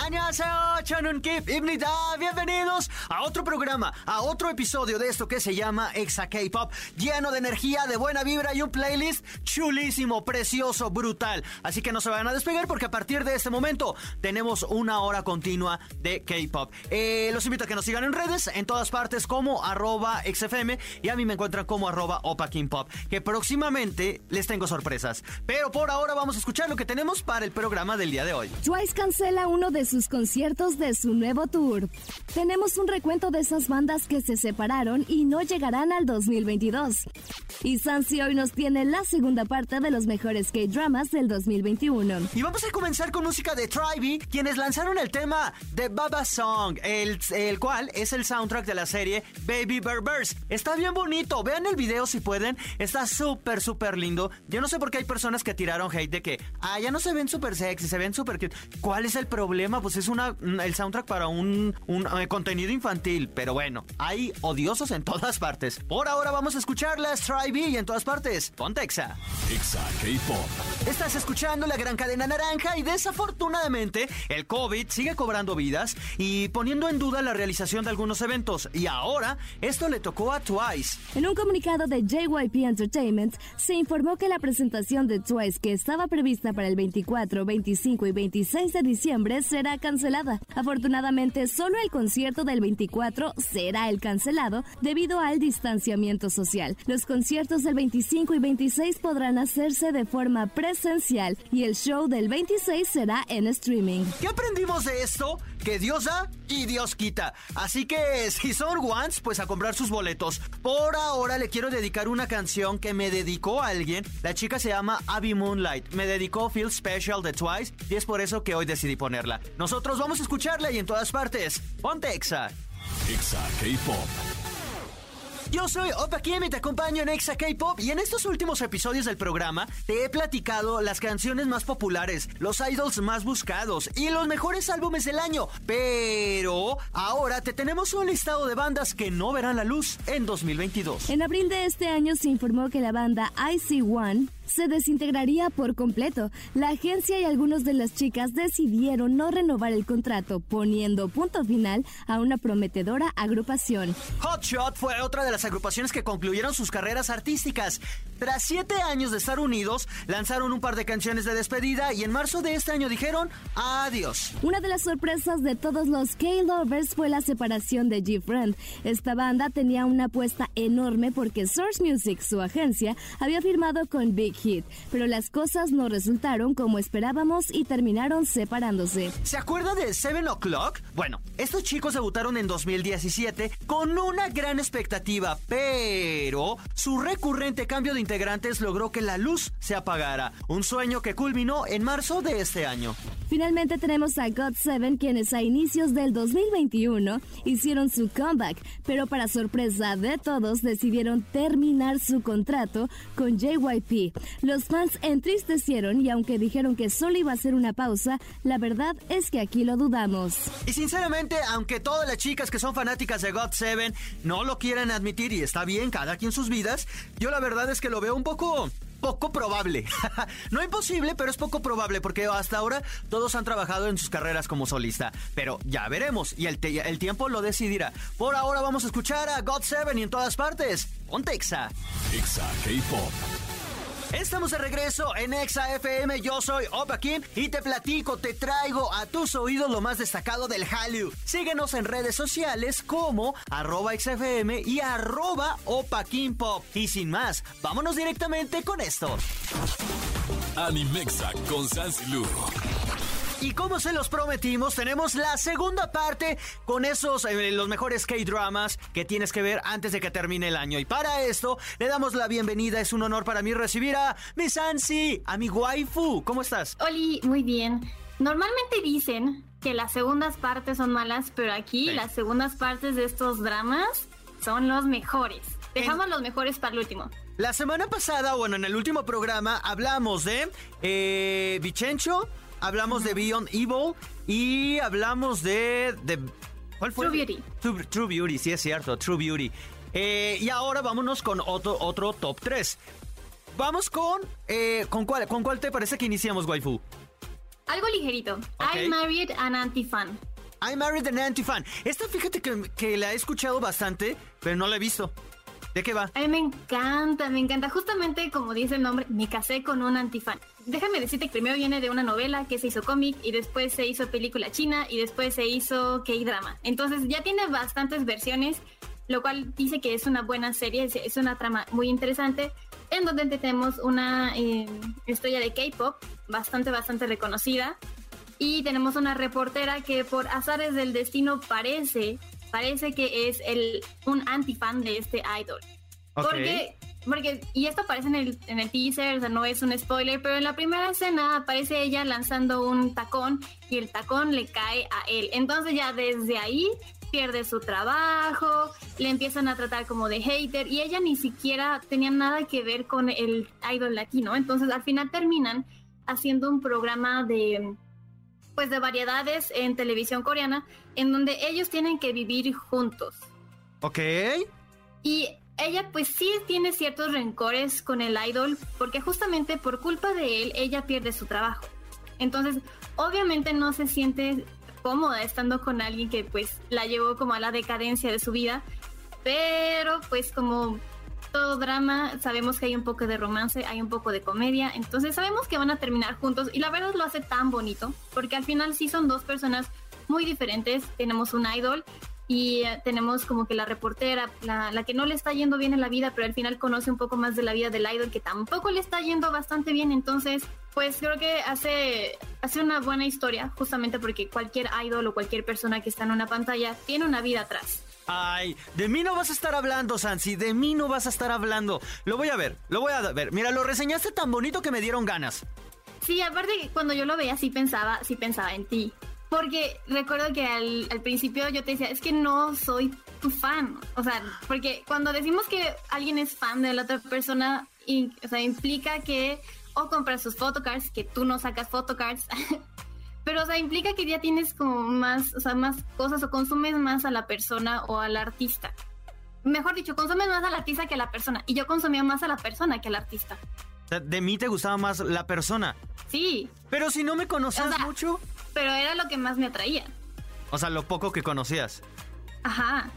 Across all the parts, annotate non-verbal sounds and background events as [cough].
Annyeonghaseyo, Chanun Kip, bienvenidos a otro programa, a otro episodio de esto que se llama Exa K-Pop, lleno de energía, de buena vibra y un playlist chulísimo, precioso, brutal. Así que no se vayan a despegar porque a partir de este momento tenemos una hora continua de K-Pop. Eh, los invito a que nos sigan en redes, en todas partes como arroba XFM y a mí me encuentran como arroba Opa Pop, que próximamente les tengo sorpresas. Pero por ahora vamos a escuchar lo que tenemos para el programa del día de hoy. Twice cancela uno de sus conciertos de su nuevo tour. Tenemos un recuento de esas bandas que se separaron y no llegarán al 2022. Y Sansi hoy nos tiene la segunda parte de los mejores K-dramas del 2021. Y vamos a comenzar con música de Tribe, quienes lanzaron el tema de Baba Song, el, el cual es el soundtrack de la serie Baby Berbers. Está bien bonito, vean el video si pueden, está súper, súper lindo. Yo no sé por qué hay personas que tiraron hate de que, ah, ya no se ven súper sexy, se ven súper cute. ¿Cuál es el problema? Pues es una, el soundtrack para un, un eh, contenido infantil, pero bueno, hay odiosos en todas partes. Por ahora vamos a escuchar las Tribe y en todas partes. Ponte Exa. Exa K-Pop. Estás escuchando la gran cadena naranja y desafortunadamente el COVID sigue cobrando vidas y poniendo en duda la realización de algunos eventos. Y ahora esto le tocó a Twice. En un comunicado de JYP Entertainment se informó que la presentación de Twice que estaba prevista para el 24, 25 y 26 de diciembre será cancelada. Afortunadamente solo el concierto del 24 será el cancelado debido al distanciamiento social. Los conciertos del 25 y 26 podrán hacerse de forma presencial y el show del 26 será en streaming. ¿Qué aprendimos de esto? Que Dios da y Dios quita. Así que si son ones, pues a comprar sus boletos. Por ahora le quiero dedicar una canción que me dedicó a alguien. La chica se llama Abby Moonlight. Me dedicó Feel Special de Twice y es por eso que hoy decidí ponerla. Nosotros vamos a escucharla y en todas partes. Ponte Exa. Exa K-Pop. Yo soy Opa Kim y te acompaño en Exa K-Pop y en estos últimos episodios del programa te he platicado las canciones más populares, los idols más buscados y los mejores álbumes del año. Pero ahora te tenemos un listado de bandas que no verán la luz en 2022. En abril de este año se informó que la banda IC1 se desintegraría por completo. La agencia y algunos de las chicas decidieron no renovar el contrato, poniendo punto final a una prometedora agrupación. Hotshot fue otra de las agrupaciones que concluyeron sus carreras artísticas. Tras siete años de estar unidos, lanzaron un par de canciones de despedida y en marzo de este año dijeron adiós. Una de las sorpresas de todos los K-Lovers fue la separación de G-Friend. Esta banda tenía una apuesta enorme porque Source Music, su agencia, había firmado con Big Hit, pero las cosas no resultaron como esperábamos y terminaron separándose. ¿Se acuerda de Seven O'Clock? Bueno, estos chicos debutaron en 2017 con una gran expectativa, pero su recurrente cambio de integrantes logró que la luz se apagara, un sueño que culminó en marzo de este año. Finalmente tenemos a God7 quienes a inicios del 2021 hicieron su comeback, pero para sorpresa de todos decidieron terminar su contrato con JYP. Los fans entristecieron y aunque dijeron que solo iba a ser una pausa, la verdad es que aquí lo dudamos. Y sinceramente, aunque todas las chicas que son fanáticas de God7 no lo quieran admitir y está bien, cada quien sus vidas, yo la verdad es que lo veo un poco poco probable. [laughs] no imposible, pero es poco probable porque hasta ahora todos han trabajado en sus carreras como solista. Pero ya veremos y el, tiempo lo decidirá. Por ahora vamos a escuchar a God7 y en todas partes. Ponte Exa. Exa K-Pop. Estamos de regreso en Exa FM. Yo soy Opa Kim y te platico, te traigo a tus oídos lo más destacado del Hallyu. Síguenos en redes sociales como arroba XFM y arroba Opa Kim Pop. Y sin más, vámonos directamente con esto. Animexa con Sansilu. Y como se los prometimos, tenemos la segunda parte con esos eh, los mejores K-dramas que tienes que ver antes de que termine el año. Y para esto le damos la bienvenida. Es un honor para mí recibir a mi Sansi, a mi waifu. ¿Cómo estás? Oli, muy bien. Normalmente dicen que las segundas partes son malas, pero aquí Sí. las segundas partes de estos dramas son los mejores. Dejamos los mejores para el último. La semana pasada, bueno, en el último programa, hablamos de eh, Vichencho, hablamos de Beyond Evil y hablamos de... de ¿Cuál fue? True Beauty. True, True Beauty, sí es cierto, True Beauty. Eh, y ahora vámonos con otro, otro top 3. Vamos con... Eh, ¿con, cuál, ¿Con cuál te parece que iniciamos, waifu? Algo ligerito. Ok. I married an anti-fan. I Married an Anti-Fan. Esta fíjate que, que la he escuchado bastante, pero no la he visto. ¿De qué va? A mí me encanta, me encanta. Justamente como dice el nombre, me casé con un antifan. Déjame decirte que primero viene de una novela que se hizo cómic y después se hizo película china y después se hizo K-drama. Entonces ya tiene bastantes versiones, lo cual dice que es una buena serie, es, una trama muy interesante en donde tenemos una eh, estrella de K-pop bastante, bastante reconocida y tenemos una reportera que por azares del destino parece, parece que es el, un antifan de este idol. Porque, porque, y esto aparece en el, en el teaser, o sea, no es un spoiler, pero en la primera escena aparece ella lanzando un tacón y el tacón le cae a él. Entonces ya desde ahí pierde su trabajo, le empiezan a tratar como de hater y ella ni siquiera tenía nada que ver con el idol latino. Entonces al final terminan haciendo un programa de pues de variedades en televisión coreana en donde ellos tienen que vivir juntos. Ok. Y ella pues sí tiene ciertos rencores con el idol porque justamente por culpa de él ella pierde su trabajo. Entonces, obviamente no se siente cómoda estando con alguien que pues la llevó como a la decadencia de su vida, pero pues como todo drama, sabemos que hay un poco de romance, hay un poco de comedia, entonces sabemos que van a terminar juntos y la verdad lo hace tan bonito, porque al final sí son dos personas muy diferentes, tenemos un idol y eh, tenemos como que la reportera, la, la que no le está yendo bien en la vida, pero al final conoce un poco más de la vida del idol que tampoco le está yendo bastante bien, entonces pues creo que hace, hace una buena historia, justamente porque cualquier idol o cualquier persona que está en una pantalla tiene una vida atrás. Ay, de mí no vas a estar hablando, Sansi, de mí no vas a estar hablando. Lo voy a ver, lo voy a ver. Mira, lo reseñaste tan bonito que me dieron ganas. Sí, aparte cuando yo lo veía sí pensaba, sí pensaba en ti. Porque recuerdo que al, principio yo te decía, es que no soy tu fan. O sea, porque cuando decimos que alguien es fan de la otra persona, o sea, implica que o compras sus photocards, que tú no sacas photocards. [laughs] Pero, o sea, implica que ya tienes como más, o sea, más cosas o consumes más a la persona o al artista. Mejor dicho, consumes más al artista que a la persona. Y yo consumía más a la persona que al artista. De mí te gustaba más la persona. Sí, Pero si no me conocías O sea- mucho, pero era lo que más me atraía. o sea, lo poco que conocías. Ajá.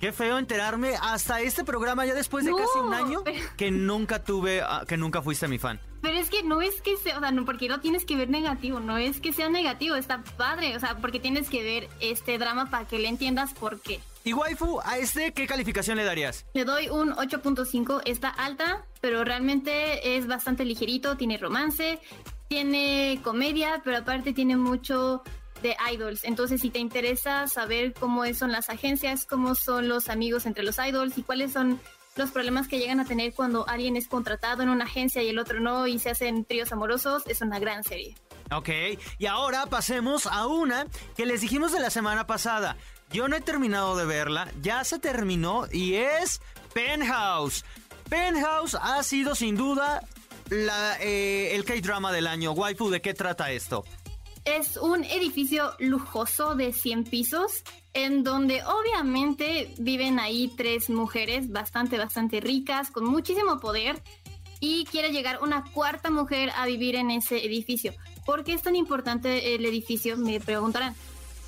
Qué feo enterarme hasta este programa ya después de No, casi un año pero- que nunca tuve, ah, que nunca fuiste mi fan. Pero es que no es que sea, o sea, no, porque lo tienes que ver negativo, no es que sea negativo, está padre, o sea, porque tienes que ver este drama para que le entiendas por qué. Y waifu, ¿a este qué calificación le darías? Le doy un 8.5, está alta, pero realmente es bastante ligerito, tiene romance, tiene comedia, pero aparte tiene mucho de idols. Entonces, si te interesa saber cómo son las agencias, cómo son los amigos entre los idols y cuáles son los problemas que llegan a tener cuando alguien es contratado en una agencia y el otro no y se hacen tríos amorosos, es una gran serie. Ok, y ahora pasemos a una que les dijimos de la semana pasada. Yo no he terminado de verla, ya se terminó y es Penthouse. Penthouse ha sido sin duda la, eh, el K-drama del año. Waifu, ¿de qué trata esto? Es un edificio lujoso de 100 pisos en donde obviamente viven ahí tres mujeres bastante, bastante ricas, con muchísimo poder y quiere llegar una cuarta mujer a vivir en ese edificio. ¿Por qué es tan importante el edificio? Me preguntarán.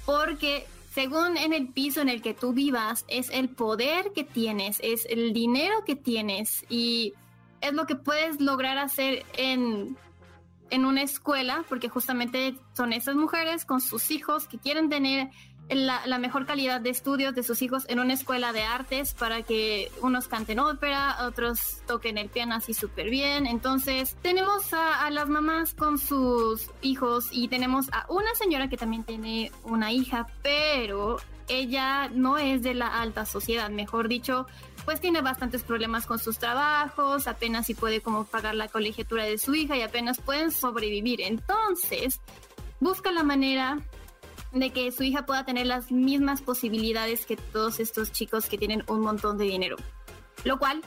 Porque según en el piso en el que tú vivas, es el poder que tienes, es el dinero que tienes y es lo que puedes lograr hacer en en una escuela, porque justamente son esas mujeres con sus hijos que quieren tener la, la, mejor calidad de estudios de sus hijos en una escuela de artes para que unos canten ópera, otros toquen el piano así súper bien. Entonces tenemos a, a, las mamás con sus hijos y tenemos a una señora que también tiene una hija, pero ella no es de la alta sociedad, mejor dicho, pues tiene bastantes problemas con sus trabajos, apenas si puede como pagar la colegiatura de su hija y apenas pueden sobrevivir. Entonces, busca la manera de que su hija pueda tener las mismas posibilidades que todos estos chicos que tienen un montón de dinero. Lo cual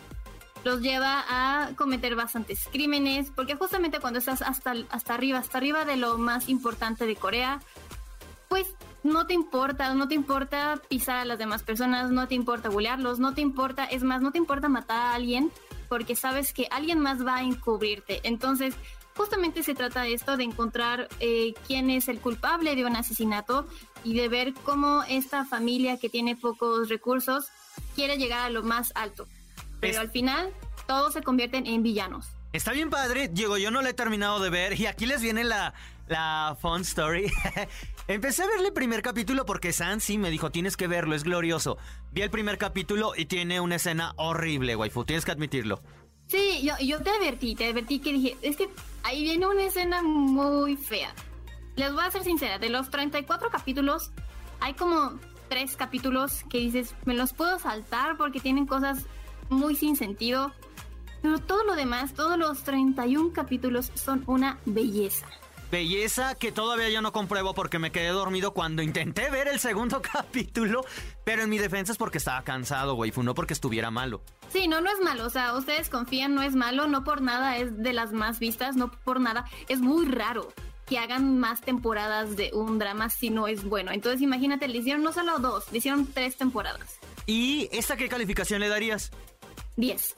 los lleva a cometer bastantes crímenes, porque justamente cuando estás hasta, hasta arriba, hasta arriba de lo más importante de Corea, no te importa, no te importa pisar a las demás personas, no te importa bulearlos, no te importa, es más, no te importa matar a alguien porque sabes que alguien más va a encubrirte. Entonces, justamente se trata de esto, de encontrar eh, quién es el culpable de un asesinato y de ver cómo esta familia que tiene pocos recursos quiere llegar a lo más alto. Pero al final, todos se convierten en villanos. Está bien padre, Diego, yo no la he terminado de ver y aquí les viene la, la fun story. [laughs] Empecé a verle el primer capítulo porque San sí me dijo, tienes que verlo, es glorioso. Vi el primer capítulo y tiene una escena horrible, waifu, tienes que admitirlo. Sí, yo, yo te advertí, te advertí que dije, es que ahí viene una escena muy fea. Les voy a ser sincera, de los 34 capítulos, hay como tres capítulos que dices, me los puedo saltar porque tienen cosas muy sin sentido. Pero todo lo demás, todos los 31 capítulos son una belleza. Belleza que todavía yo no compruebo porque me quedé dormido cuando intenté ver el segundo [laughs] capítulo. Pero en mi defensa es porque estaba cansado, waifu, no porque estuviera malo. Sí, no, no es malo. O sea, ustedes confían, no es malo. No por nada es de las más vistas, no por nada. Es muy raro que hagan más temporadas de un drama si no es bueno. Entonces imagínate, le hicieron no solo dos, le hicieron tres temporadas. ¿Y esta qué calificación le darías? Diez.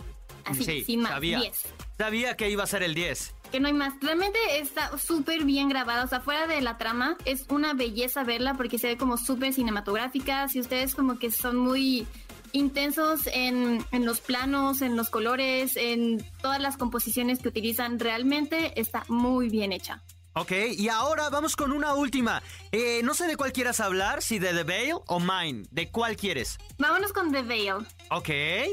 Así, sin más, sabía, diez. Sabía que iba a ser el 10 que no hay más. Realmente está súper bien grabada. O sea, fuera de la trama, es una belleza verla porque se ve como súper cinematográfica. Si ustedes como que son muy intensos en, en, los planos, en los colores, en todas las composiciones que utilizan, realmente está muy bien hecha. Ok, y ahora vamos con una última. Eh, no sé de cuál quieras hablar, si de The Veil o Mine. ¿De cuál quieres? Vámonos con The Veil. Ok,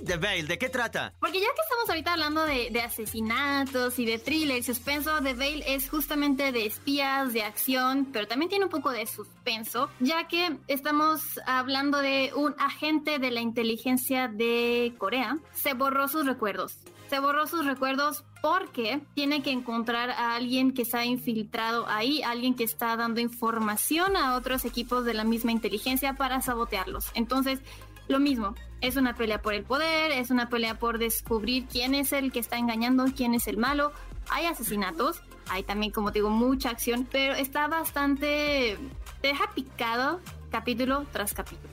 The Veil, ¿de qué trata? Porque ya que estamos ahorita hablando de, de asesinatos y de thriller y suspenso, The Veil es justamente de espías, de acción, pero también tiene un poco de suspenso, ya que estamos hablando de un agente de la inteligencia de Corea. Se borró sus recuerdos se borró sus recuerdos porque tiene que encontrar a alguien que se ha infiltrado ahí, alguien que está dando información a otros equipos de la misma inteligencia para sabotearlos. Entonces, lo mismo, es una pelea por el poder, es una pelea por descubrir quién es el que está engañando, quién es el malo. Hay asesinatos, hay también, como te digo, mucha acción, pero está bastante... te deja picado capítulo tras capítulo.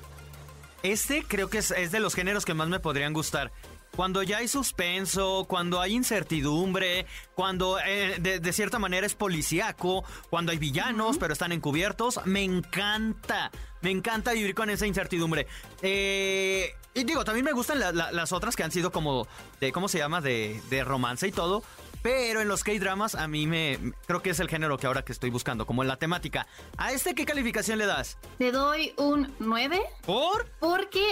Este creo que es, es de los géneros que más me podrían gustar cuando ya hay suspenso, cuando hay incertidumbre, cuando eh, de, cierta manera es policíaco, cuando hay villanos pero están encubiertos, me encanta, me encanta vivir con esa incertidumbre. Eh, y digo, también me gustan las otras que han sido como de, ¿cómo se llama? De, de romance y todo. Pero en los K-dramas a mí me creo que es el género que ahora que estoy buscando, como en la temática. ¿A este qué calificación le das? Le doy un 9. ¿Por? Porque,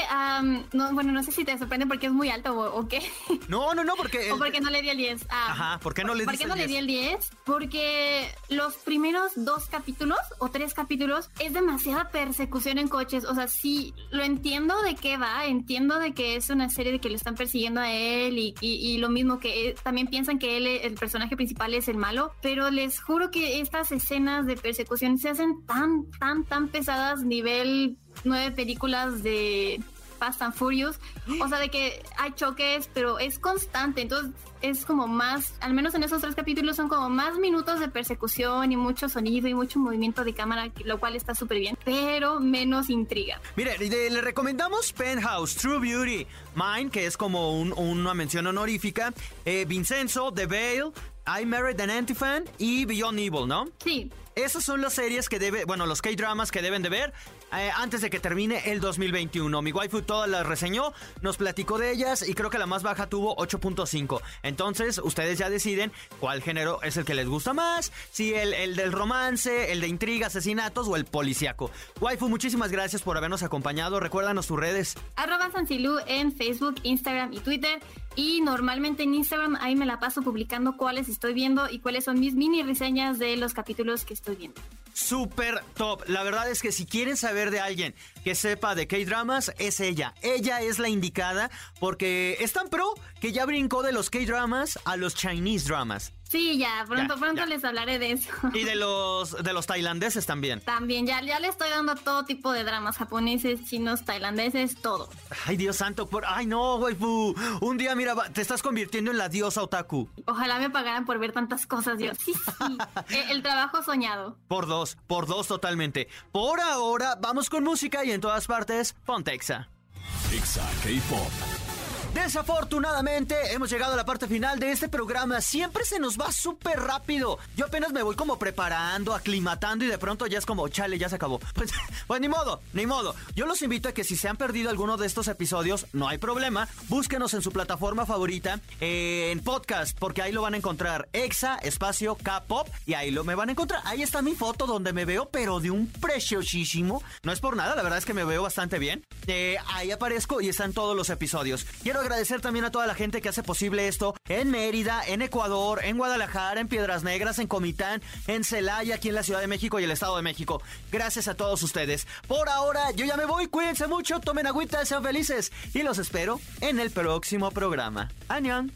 no, bueno, no sé si te sorprende porque es muy alto o, qué. [laughs] No, no, no, porque... o porque no le di el 10. Ah, Ajá, ¿por qué no le ¿Por qué no le di el 10? Porque los primeros dos capítulos o tres capítulos es demasiada persecución en coches. O sea, sí, lo entiendo de qué va, entiendo de que es una serie de que lo están persiguiendo a él y, y lo mismo que también piensan que él el personaje principal es el malo, pero les juro que estas escenas de persecución se hacen tan, tan, tan pesadas, nivel nueve películas de Fast and Furious. O sea, de que hay choques, pero es constante. Entonces es como más, al menos en esos tres capítulos son como más minutos de persecución y mucho sonido y mucho movimiento de cámara, lo cual está súper bien, pero menos intriga. Mire, le recomendamos Penthouse, True Beauty, Mine, que es como una mención honorífica, eh, Vincenzo, The Veil, I Married an Antifan y Beyond Evil, ¿no? Sí. Esas son las series que debe, bueno, los K-dramas que deben de ver eh, antes de que termine el 2021. Mi waifu todas las reseñó, nos platicó de ellas y creo que la más baja tuvo 8.5. Entonces, ustedes ya deciden cuál género es el que les gusta más, si el, el del romance, el de intriga, asesinatos o el policíaco. Waifu, muchísimas gracias por habernos acompañado. Recuérdanos tus redes. Arroba Sancilu en Facebook, Instagram y Twitter. Y normalmente en Instagram ahí me la paso publicando cuáles estoy viendo y cuáles son mis mini reseñas de los capítulos que estoy viendo. Super top. La verdad es que si quieren saber de alguien que sepa de K-dramas, es ella. Ella es la indicada porque es tan pro que ya brincó de los K-dramas a los Chinese dramas. Sí, ya, pronto, pronto les hablaré de eso. Y de los de los tailandeses también. También, ya, ya le estoy dando todo tipo de dramas japoneses, chinos, tailandeses, todo. Ay, Dios santo, por... ay no, waifu. Un día, mira, te estás convirtiendo en la diosa otaku. Ojalá me pagaran por ver tantas cosas, Dios. Sí, sí. [laughs] el, el trabajo soñado. Por dos, por dos totalmente. Por ahora, vamos con música y en todas partes, Pontexa. Exa K-Pop. Desafortunadamente hemos llegado a la parte final de este programa. Siempre se nos va súper rápido. Yo apenas me voy como preparando, aclimatando y de pronto ya es como, chale, ya se acabó. [laughs] Pues, pues ni modo, ni modo. Yo los invito a que si se han perdido alguno de estos episodios, no hay problema. Búsquenos en su plataforma favorita, eh, en podcast, porque ahí lo van a encontrar. Exa, espacio, K-Pop, y ahí lo me van a encontrar. Ahí está mi foto donde me veo, pero de un preciosísimo. No es por nada, la verdad es que me veo bastante bien. Eh, ahí aparezco y están todos los episodios. Agradecer también a toda la gente que hace posible esto en Mérida, en Ecuador, en Guadalajara, en Piedras Negras, en Comitán, en Celaya, aquí en la Ciudad de México y el Estado de México. Gracias a todos ustedes. Por ahora, yo ya me voy. Cuídense mucho, tomen agüita, sean felices y los espero en el próximo programa. Añón.